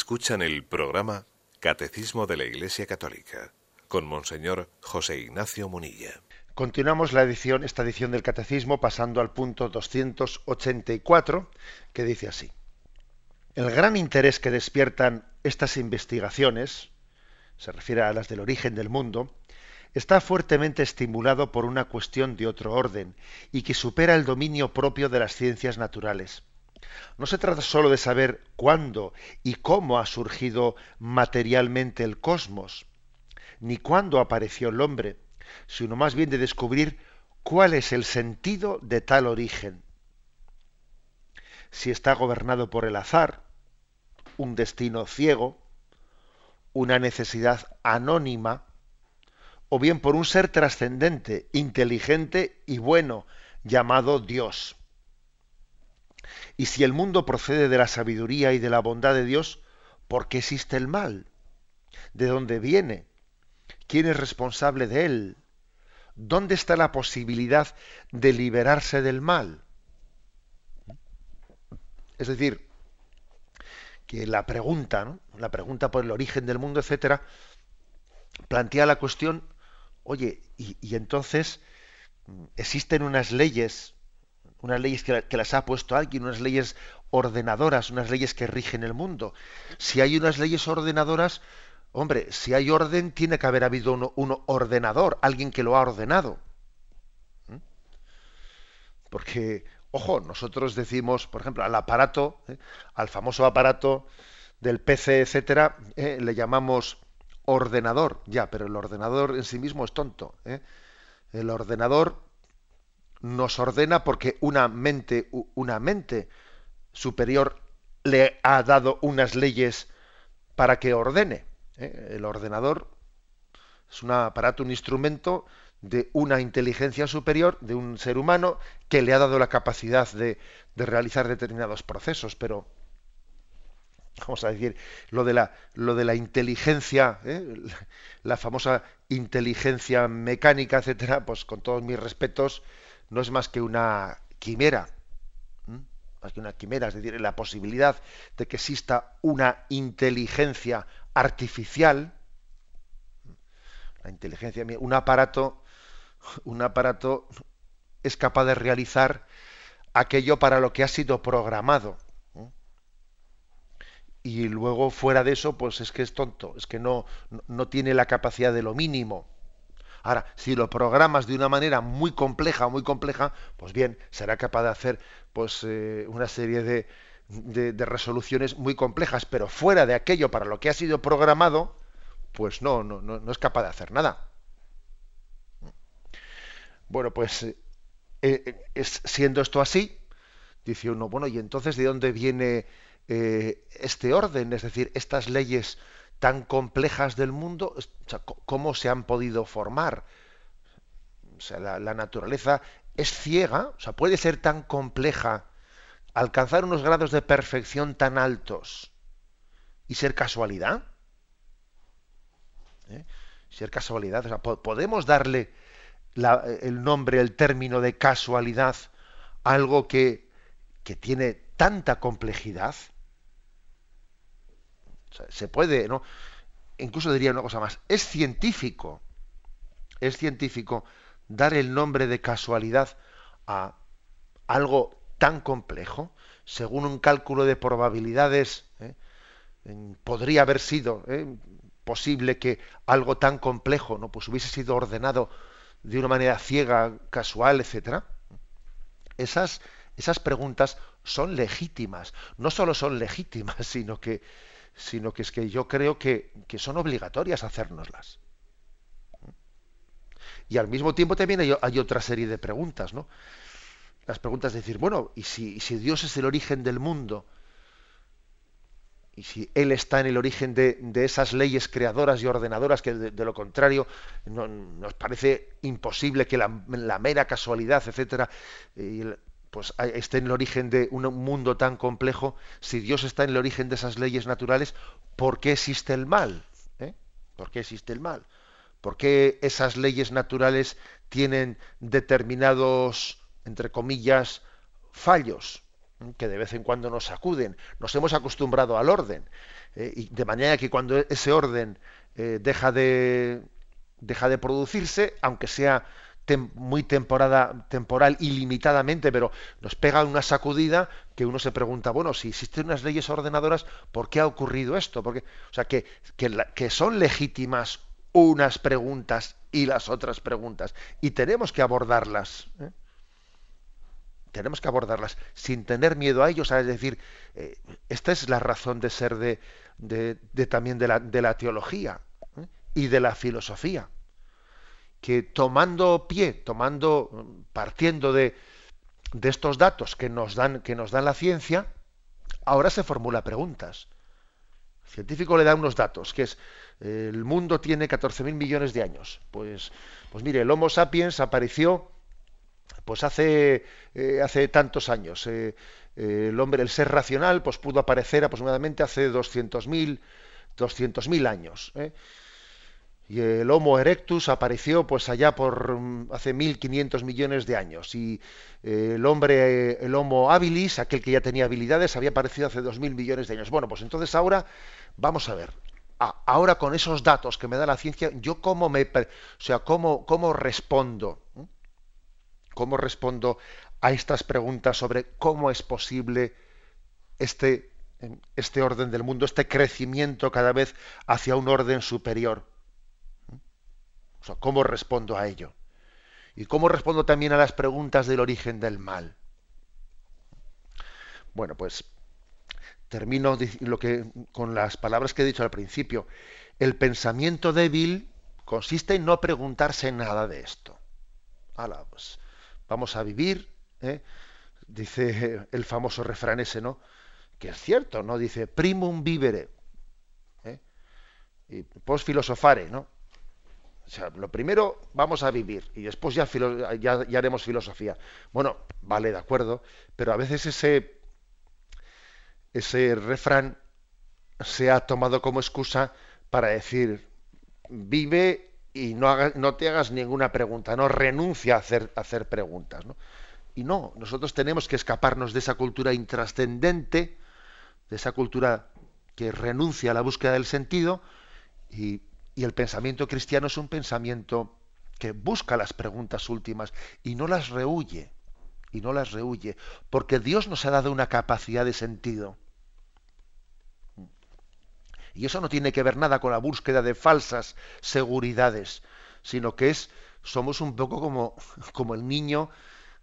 Escuchan el programa Catecismo de la Iglesia Católica con Monseñor José Ignacio Munilla. Continuamos la edición, esta edición del Catecismo pasando al punto 284 que dice así. El gran interés que despiertan estas investigaciones, se refiere a las del origen del mundo, está fuertemente estimulado por una cuestión de otro orden y que supera el dominio propio de las ciencias naturales. No se trata sólo de saber cuándo y cómo ha surgido materialmente el cosmos, ni cuándo apareció el hombre, sino más bien de descubrir cuál es el sentido de tal origen. Si está gobernado por el azar, un destino ciego, una necesidad anónima, o bien por un ser trascendente, inteligente y bueno, llamado Dios. Y si el mundo procede de la sabiduría y de la bondad de Dios, ¿por qué existe el mal? ¿De dónde viene? ¿Quién es responsable de él? ¿Dónde está la posibilidad de liberarse del mal? Es decir, que la pregunta, ¿no? la pregunta por el origen del mundo, etcétera, plantea la cuestión, oye, y, entonces existen unas leyes, unas leyes que, las ha puesto alguien, unas leyes ordenadoras, unas leyes que rigen el mundo. Si hay unas leyes ordenadoras, Hombre, si hay orden, tiene que haber habido un ordenador, alguien que lo ha ordenado. ¿Mm? Porque, ojo, nosotros decimos, por ejemplo, al aparato, ¿eh? al famoso aparato del PC, etcétera, ¿eh? le llamamos ordenador, ya, pero el ordenador en sí mismo es tonto. ¿eh? El ordenador nos ordena porque una mente, una mente superior le ha dado unas leyes para que ordene. ¿eh? El ordenador es un aparato, un instrumento de una inteligencia superior, de un ser humano, que le ha dado la capacidad de, realizar determinados procesos, pero vamos a decir, lo de la, lo de la inteligencia, ¿eh? la famosa inteligencia mecánica, etcétera, pues con todos mis respetos, no es más que una quimera, más que una quimera, es decir, la posibilidad de que exista una inteligencia artificial, la inteligencia, un aparato, un aparato es capaz de realizar aquello para lo que ha sido programado. Y luego fuera de eso, pues es que es tonto, es que no, no tiene la capacidad de lo mínimo. Ahora, si lo programas de una manera muy compleja, muy compleja, pues bien, será capaz de hacer pues eh, una serie de, de, resoluciones muy complejas, pero fuera de aquello para lo que ha sido programado, pues no, no, no, es capaz de hacer nada. Bueno, pues eh, eh, siendo esto así, dice uno, bueno, ¿y entonces de dónde viene este orden? Es decir, estas leyes tan complejas del mundo, ¿cómo se han podido formar? La naturaleza es ciega, o sea, puede ser tan compleja alcanzar unos grados de perfección tan altos y ser casualidad? ¿Eh? Ser casualidad. O sea, ¿Podemos darle el nombre, el término de casualidad a algo que, que tiene tanta complejidad? Se puede, ¿no? Incluso diría una cosa más. Es científico. Es científico dar el nombre de casualidad a algo tan complejo, según un cálculo de probabilidades, ¿eh? podría haber sido ¿eh? posible que algo tan complejo no pues hubiese sido ordenado de una manera ciega, casual, etcétera. Esas, esas preguntas son legítimas. No solo son legítimas, <laughs> sino que, sino que es que yo creo que, que son obligatorias hacérnoslas. Y al mismo tiempo también hay, otra serie de preguntas, ¿no? las preguntas de decir, bueno, ¿y si, Dios es el origen del mundo? Y si Él está en el origen de, esas leyes creadoras y ordenadoras, que de, lo contrario nos parece imposible que la, mera casualidad, etcétera, pues esté en el origen de un mundo tan complejo, si Dios está en el origen de esas leyes naturales, ¿por qué existe el mal? ¿Eh? ¿Por qué existe el mal? ¿Por qué esas leyes naturales tienen determinados entre comillas, fallos. que de vez en cuando nos sacuden. Nos hemos acostumbrado al orden. ¿eh? y de manera que cuando ese orden eh, deja, de, deja de producirse, aunque sea muy temporada, temporal ilimitadamente, pero nos pega una sacudida que uno se pregunta, bueno, si existen unas leyes ordenadoras, ¿por qué ha ocurrido esto? Porque, o sea, que, que, son legítimas unas preguntas y las otras preguntas, y tenemos que abordarlas. ¿eh? tenemos que abordarlas sin tener miedo a ellos, es decir, eh, esta es la razón de ser de, de, también de la, de la teología ¿eh? y de la filosofía, que tomando pie, tomando, partiendo de, de estos datos que nos dan, que nos dan la ciencia, ahora se formula preguntas. El científico le da unos datos, que es el mundo tiene 14.000 millones de años. Pues, pues mire, el Homo sapiens apareció pues hace, eh, hace tantos años. Eh, eh, el hombre, el ser racional, pues pudo aparecer aproximadamente hace 200.000 200.000 años. Y el Homo erectus apareció pues allá por mm, hace 1.500 millones de años. Y el hombre, el Homo habilis, aquel que ya tenía habilidades, había aparecido hace 2.000 millones de años. Bueno, pues entonces ahora vamos a ver. ahora con esos datos que me da la ciencia, yo cómo me, o sea, cómo, cómo respondo. ¿Cómo respondo a estas preguntas sobre cómo es posible este, este orden del mundo, este crecimiento cada vez hacia un orden superior? ¿Cómo respondo a ello? ¿Y cómo respondo también a las preguntas del origen del mal? Bueno, pues termino lo que, con las palabras que he dicho al principio. El pensamiento débil consiste en no preguntarse nada de esto. Pues, vamos a vivir, ¿eh? dice el famoso refrán ese, ¿no? Que es cierto, ¿no? Dice primum vivere, ¿eh? y post filosofare, ¿no? Lo primero vamos a vivir y después ya, haremos filosofía. Bueno, vale, de acuerdo, pero a veces ese, ese refrán se ha tomado como excusa para decir vive y no, te hagas ninguna pregunta, no renuncia a hacer, hacer preguntas. Y no, nosotros tenemos que escaparnos de esa cultura intrascendente, de esa cultura que renuncia a la búsqueda del sentido, y, y el pensamiento cristiano es un pensamiento que busca las preguntas últimas y no las rehuye, y no las rehuye, porque Dios nos ha dado una capacidad de sentido y eso no tiene que ver nada con la búsqueda de falsas seguridades, sino que es, somos un poco como, <laughs> como el niño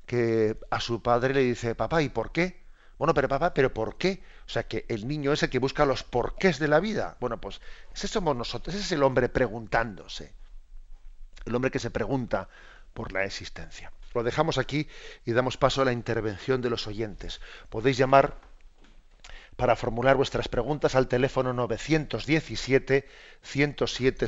que a su padre le dice, papá, ¿y por qué? Bueno, pero papá, ¿pero por qué? O sea, que el niño es el que busca los porqués de la vida. Bueno, pues ese somos nosotros, ese es el hombre preguntándose. El hombre que se pregunta por la existencia. Lo dejamos aquí y damos paso a la intervención de los oyentes. Podéis llamar para formular vuestras preguntas al teléfono 917 107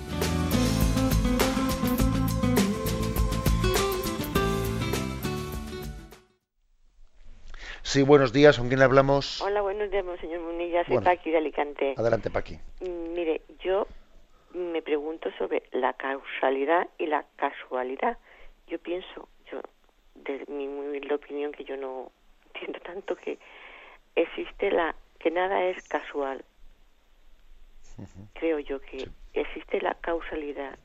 Sí, buenos días, ¿con quién hablamos? Hola, buenos días, señor Munilla, soy Paqui de Alicante. Adelante, Paqui. Mm, mire, yo me pregunto sobre la causalidad y la casualidad. Yo pienso, yo, de mi humilde opinión, que yo no <laughs> entiendo tanto que existe la que nada es casual creo yo que existe la causalidad.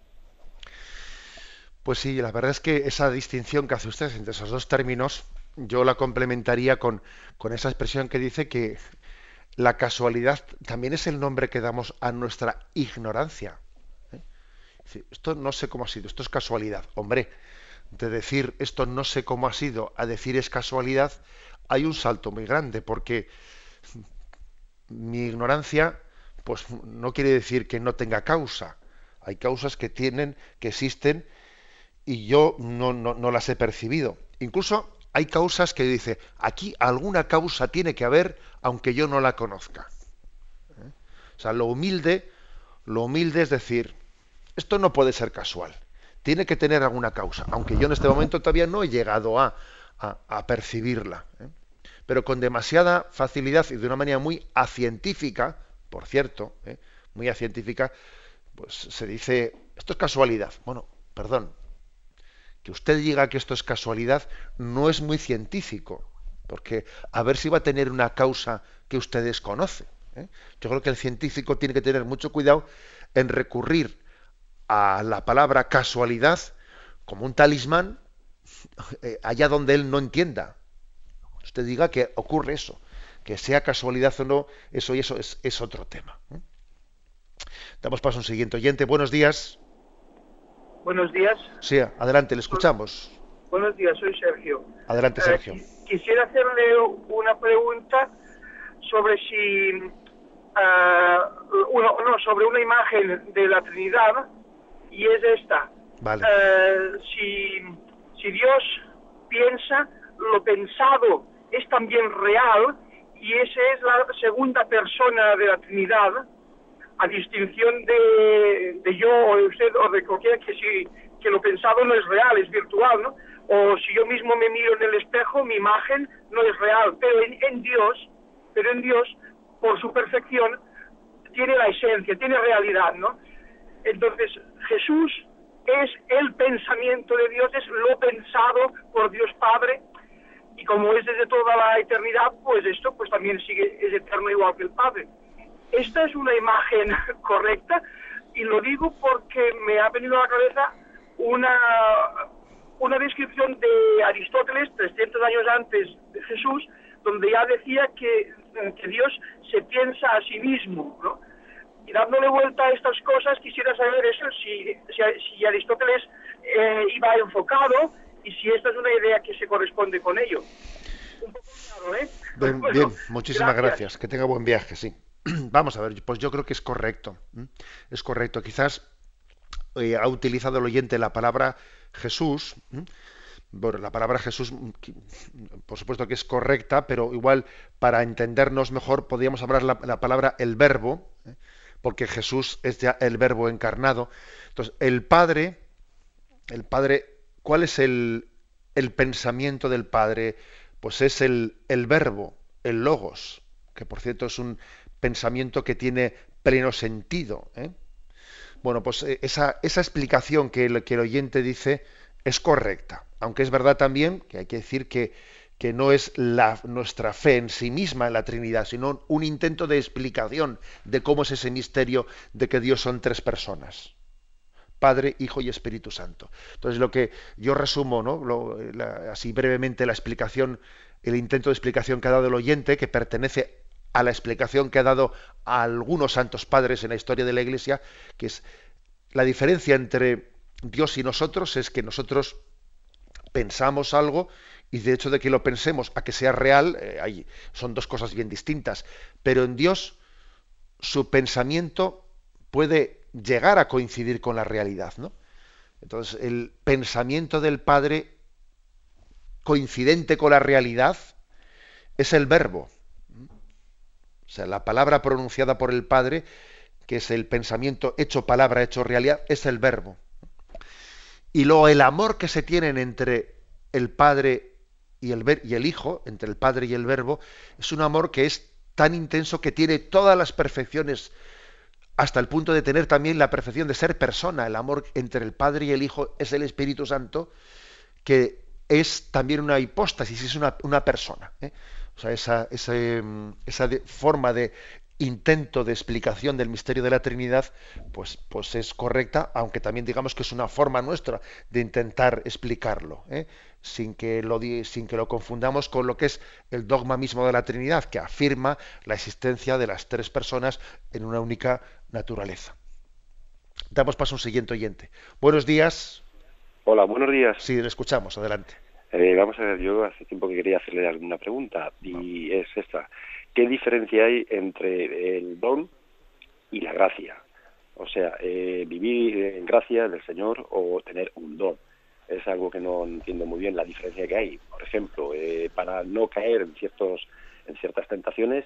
Pues sí, la verdad es que esa distinción que hace usted entre esos dos términos, yo la complementaría con, con esa expresión que dice que la casualidad también es el nombre que damos a nuestra ignorancia. ¿eh? Esto no sé cómo ha sido, esto es casualidad. Hombre, de decir esto no sé cómo ha sido a decir es casualidad, hay un salto muy grande, porque mi ignorancia, pues no quiere decir que no tenga causa. Hay causas que tienen, que existen, y yo no, no, no las he percibido. Incluso hay causas que dice, aquí alguna causa tiene que haber, aunque yo no la conozca. ¿Eh? O sea, lo humilde, lo humilde es decir, esto no puede ser casual, tiene que tener alguna causa, aunque yo en este momento todavía no he llegado a, a, percibirla. ¿eh? Pero con demasiada facilidad y de una manera muy acientífica, por cierto, ¿eh? muy acientífica, pues se dice, esto es casualidad. Bueno, perdón, que usted diga que esto es casualidad no es muy científico, porque a ver si va a tener una causa que usted desconoce. ¿eh? Yo creo que el científico tiene que tener mucho cuidado en recurrir a la palabra casualidad como un talismán <laughs> eh, allá donde él no entienda. Usted diga que ocurre eso, que sea casualidad o no, eso y eso es, otro tema. ¿eh? Damos paso a un siguiente oyente. Buenos días. Buenos días. Sí, adelante, le escuchamos. Buenos días, soy Sergio. Adelante, Sergio. Eh, quisiera hacerle una pregunta sobre si, uh, uno, no, sobre una imagen de la Trinidad y es esta. Vale. Uh, si, si Dios piensa, lo pensado es también real y esa es la segunda persona de la Trinidad a distinción de, de, yo o de usted o de cualquiera que si que lo pensado no es real, es virtual, ¿no? O si yo mismo me miro en el espejo, mi imagen no es real, pero en, en Dios, pero en Dios, por su perfección, tiene la esencia, tiene realidad, ¿no? Entonces, Jesús es el pensamiento de Dios, es lo pensado por Dios Padre, y como es desde toda la eternidad, pues esto pues también sigue, es eterno igual que el Padre. Esta es una imagen <laughs> correcta y lo digo porque me ha venido a la cabeza una, una descripción de Aristóteles 300 años antes de Jesús, donde ya decía que, que Dios se piensa a sí mismo, ¿no? Y dándole vuelta a estas cosas, quisiera saber eso, si, si, si Aristóteles eh, iba enfocado y si esta es una idea que se corresponde con ello. Un poco claro, ¿eh? Bien, <laughs> bueno, bien muchísimas gracias. gracias. Que tenga buen viaje, sí. <clears throat> Vamos a ver, pues yo creo que es correcto. Es correcto. Quizás eh, ha utilizado el oyente la palabra Jesús. Bueno, la palabra Jesús, por supuesto que es correcta, pero igual para entendernos mejor podríamos hablar la, la palabra el verbo, ¿eh? porque Jesús es ya el verbo encarnado. Entonces, el Padre, el Padre, ¿cuál es el, el pensamiento del Padre? Pues es el, el verbo, el logos, que por cierto es un pensamiento que tiene pleno sentido. ¿eh? Bueno, pues eh, esa, esa explicación que el, que el, oyente dice es correcta, aunque es verdad también que hay que decir que, que no es la, nuestra fe en sí misma en la Trinidad, sino un intento de explicación de cómo es ese misterio de que Dios son tres personas. Padre, Hijo y Espíritu Santo. Entonces, lo que yo resumo, ¿no? Lo, así brevemente, la explicación, el intento de explicación que ha dado el oyente, que pertenece a la explicación que ha dado a algunos santos padres en la historia de la Iglesia, que es la diferencia entre Dios y nosotros es que nosotros pensamos algo y de hecho de que lo pensemos a que sea real, eh, hay, son dos cosas bien distintas. Pero en Dios su pensamiento puede llegar a coincidir con la realidad, ¿no? Entonces, el pensamiento del Padre coincidente con la realidad es el verbo. O sea, la palabra pronunciada por el Padre, que es el pensamiento hecho palabra, hecho realidad, es el verbo. Y luego el amor que se tienen entre el Padre y el, y el Hijo, entre el Padre y el Verbo, es un amor que es tan intenso que tiene todas las perfecciones, hasta el punto de tener también la perfección de ser persona. El amor entre el Padre y el Hijo es el Espíritu Santo, que es también una hipóstasis, es una, una persona. ¿eh? O sea, esa, esa, esa de, forma de intento de explicación del misterio de la Trinidad, pues, pues es correcta, aunque también digamos que es una forma nuestra de intentar explicarlo, ¿eh? sin, que lo, sin que lo confundamos con lo que es el dogma mismo de la Trinidad, que afirma la existencia de las tres personas en una única naturaleza. Damos paso a un siguiente oyente. Buenos días. Hola, buenos días. Sí, le escuchamos, adelante. Eh, vamos a ver, yo hace tiempo que quería hacerle alguna pregunta y es esta. ¿Qué diferencia hay entre el don y la gracia? O sea, eh, vivir en gracia del Señor o tener un don. Es algo que no entiendo muy bien la diferencia que hay. Por ejemplo, eh, para no caer en ciertos en ciertas tentaciones,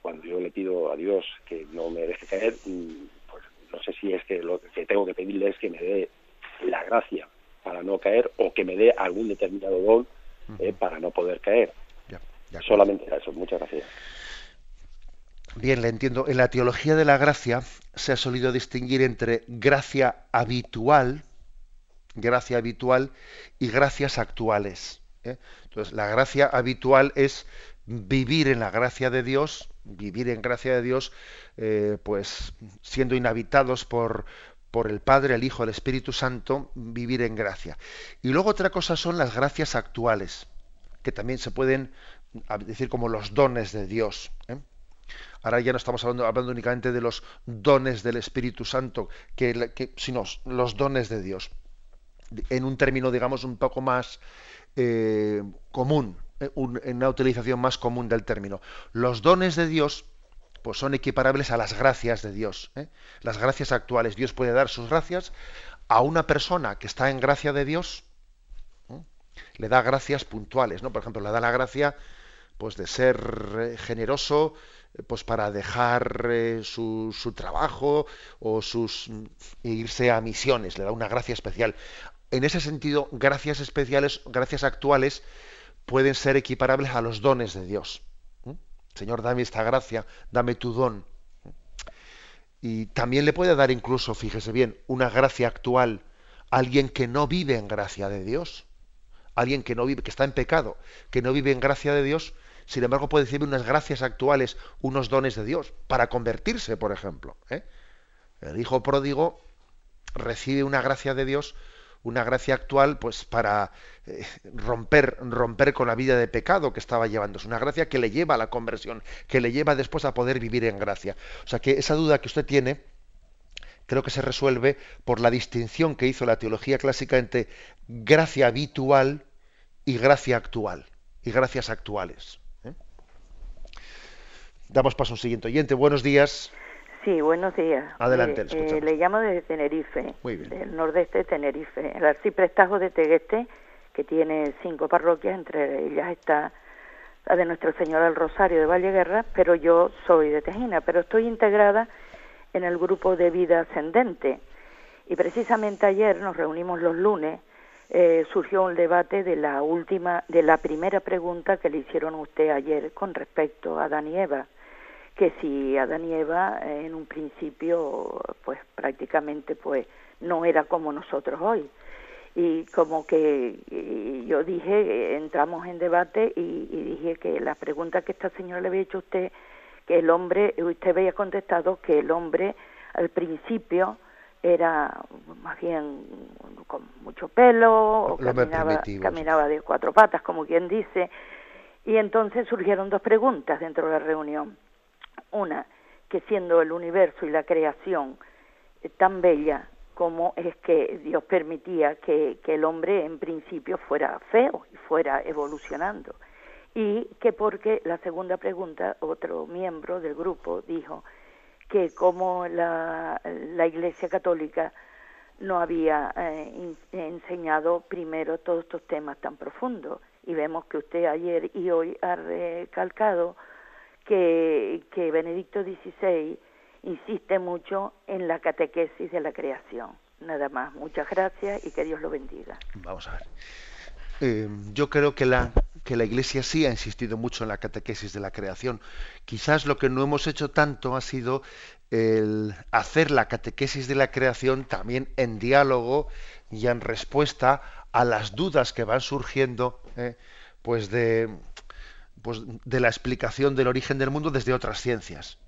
cuando yo le pido a Dios que no me deje caer, mm, pues no sé si es que lo que tengo que pedirle es que me dé la gracia para no caer o que me dé algún determinado don eh, para no poder caer. Solamente eso. Muchas gracias. Bien, le entiendo. En la teología de la gracia se ha solido distinguir entre gracia habitual, gracia habitual y gracias actuales. ¿eh? Entonces, la gracia habitual es vivir en la gracia de Dios, vivir en gracia de Dios, eh, pues siendo inhabitados por, por el Padre, el Hijo, el Espíritu Santo, vivir en gracia. Y luego otra cosa son las gracias actuales, que también se pueden decir como los dones de Dios. ¿eh? Ahora ya no estamos hablando, únicamente de los dones del Espíritu Santo, que, sino los dones de Dios. En un término, digamos, un poco más eh, común, eh, en una utilización más común del término. Los dones de Dios pues son equiparables a las gracias de Dios. Las gracias actuales. Dios puede dar sus gracias a una persona que está en gracia de Dios, le da gracias puntuales, ¿no? Por ejemplo, le da la gracia pues de ser eh, generoso eh, pues para dejar eh, su, su, trabajo o sus e irse a misiones, le da una gracia especial. En ese sentido, gracias especiales, gracias actuales, pueden ser equiparables a los dones de Dios. Señor, dame esta gracia, dame tu don. Y también le puede dar incluso, fíjese bien, una gracia actual a alguien que no vive en gracia de Dios alguien que no vive, que está en pecado, que no vive en gracia de Dios, sin embargo puede recibir unas gracias actuales, unos dones de Dios, para convertirse, por ejemplo. ¿eh? El hijo pródigo recibe una gracia de Dios, una gracia actual, pues para eh, romper, romper con la vida de pecado que estaba llevando. Es una gracia que le lleva a la conversión, que le lleva después a poder vivir en gracia. O sea que esa duda que usted tiene, creo que se resuelve por la distinción que hizo la teología clásica entre gracia habitual y gracia actual, y gracias actuales. ¿eh? Damos paso a un siguiente oyente. Buenos días. Sí, buenos días. Adelante, eh, le llamo desde Tenerife, del nordeste de Tenerife, el arciprestajo de Tegueste, que tiene cinco parroquias, entre ellas está la de Nuestro Señor del Rosario de Valleguerra, pero yo soy de Tejina, pero estoy integrada en el grupo de vida ascendente. Y precisamente ayer nos reunimos los lunes, eh, surgió un debate de la última, de la primera pregunta que le hicieron a usted ayer con respecto a y Eva, que si Adán y Eva eh, en un principio, pues prácticamente, pues no era como nosotros hoy. Y como que yo dije, entramos en debate y, y dije que la pregunta que esta señora le había hecho a usted que el hombre, usted había contestado que el hombre al principio era más bien con mucho pelo, o caminaba, caminaba de cuatro patas, como quien dice, y entonces surgieron dos preguntas dentro de la reunión. Una, que siendo el universo y la creación tan bella como es que Dios permitía que, el hombre en principio fuera feo y fuera evolucionando y que porque la segunda pregunta, otro miembro del grupo dijo que como la, la Iglesia Católica no había eh, enseñado primero todos estos temas tan profundos. Y vemos que usted ayer y hoy ha recalcado que, Benedicto XVI insiste mucho en la catequesis de la creación. Nada más, muchas gracias y que Dios lo bendiga. Vamos a ver. Eh, yo creo que la, que la Iglesia sí ha insistido mucho en la catequesis de la creación. Quizás lo que no hemos hecho tanto ha sido el hacer la catequesis de la creación también en diálogo y en respuesta a las dudas que van surgiendo eh, pues de, pues de la explicación del origen del mundo desde otras ciencias.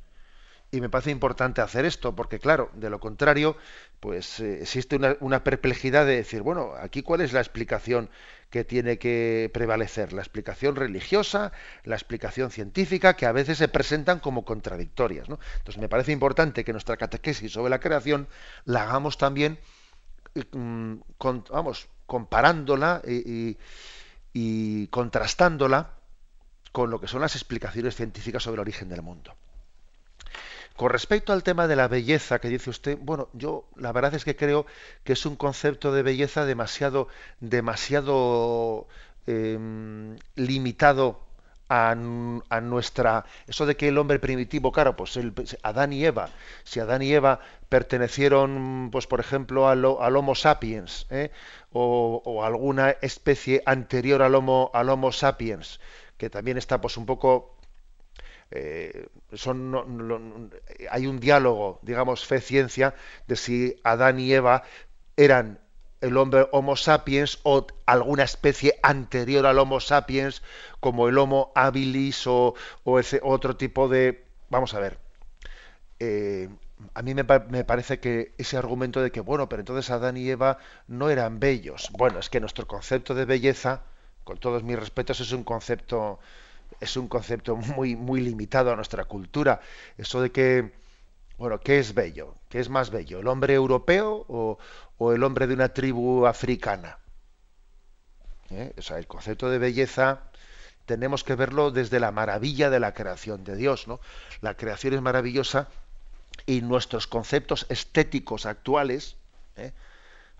Y me parece importante hacer esto, porque claro, de lo contrario, pues eh, existe una, perplejidad de decir, bueno, aquí cuál es la explicación que tiene que prevalecer, la explicación religiosa, la explicación científica, que a veces se presentan como contradictorias. Entonces me parece importante que nuestra catequesis sobre la creación la hagamos también, mm, vamos, comparándola y contrastándola con lo que son las explicaciones científicas sobre el origen del mundo. Con respecto al tema de la belleza que dice usted, bueno, yo la verdad es que creo que es un concepto de belleza demasiado, demasiado em, limitado a, nuestra eso de que el hombre primitivo claro pues Adán y Eva si Adán y Eva pertenecieron pues por ejemplo al, Homo sapiens ¿eh? o, alguna especie anterior al Homo sapiens que también está pues un poco eh, son, hay un diálogo, digamos, fe-ciencia, de si Adán y Eva eran el hombre Homo sapiens o alguna especie anterior al Homo sapiens, como el Homo habilis o, ese otro tipo de... Vamos a ver. Eh, a mí me, me, parece que ese argumento de que, bueno, pero entonces Adán y Eva no eran bellos. Bueno, es que nuestro concepto de belleza, con todos mis respetos, es un concepto es un concepto muy, muy limitado a nuestra cultura. Eso de que, bueno, ¿qué es bello? ¿Qué es más bello? ¿El hombre europeo o, el hombre de una tribu africana? ¿Eh? O sea, el concepto de belleza tenemos que verlo desde la maravilla de la creación de Dios, ¿no? La creación es maravillosa y nuestros conceptos estéticos actuales, ¿eh?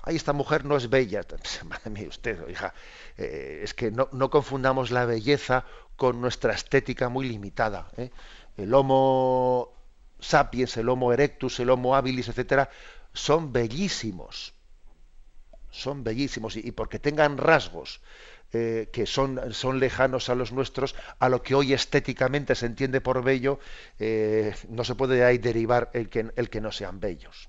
Ay, esta mujer no es bella. <laughs> Madre mía, usted, hija, eh, es que no, confundamos la belleza con nuestra estética muy limitada. ¿eh? El Homo sapiens, el Homo erectus, el Homo habilis, etcétera, son bellísimos. Son bellísimos y, porque tengan rasgos eh, que son, son, lejanos a los nuestros, a lo que hoy estéticamente se entiende por bello, no se puede ahí derivar el que, el que no sean bellos.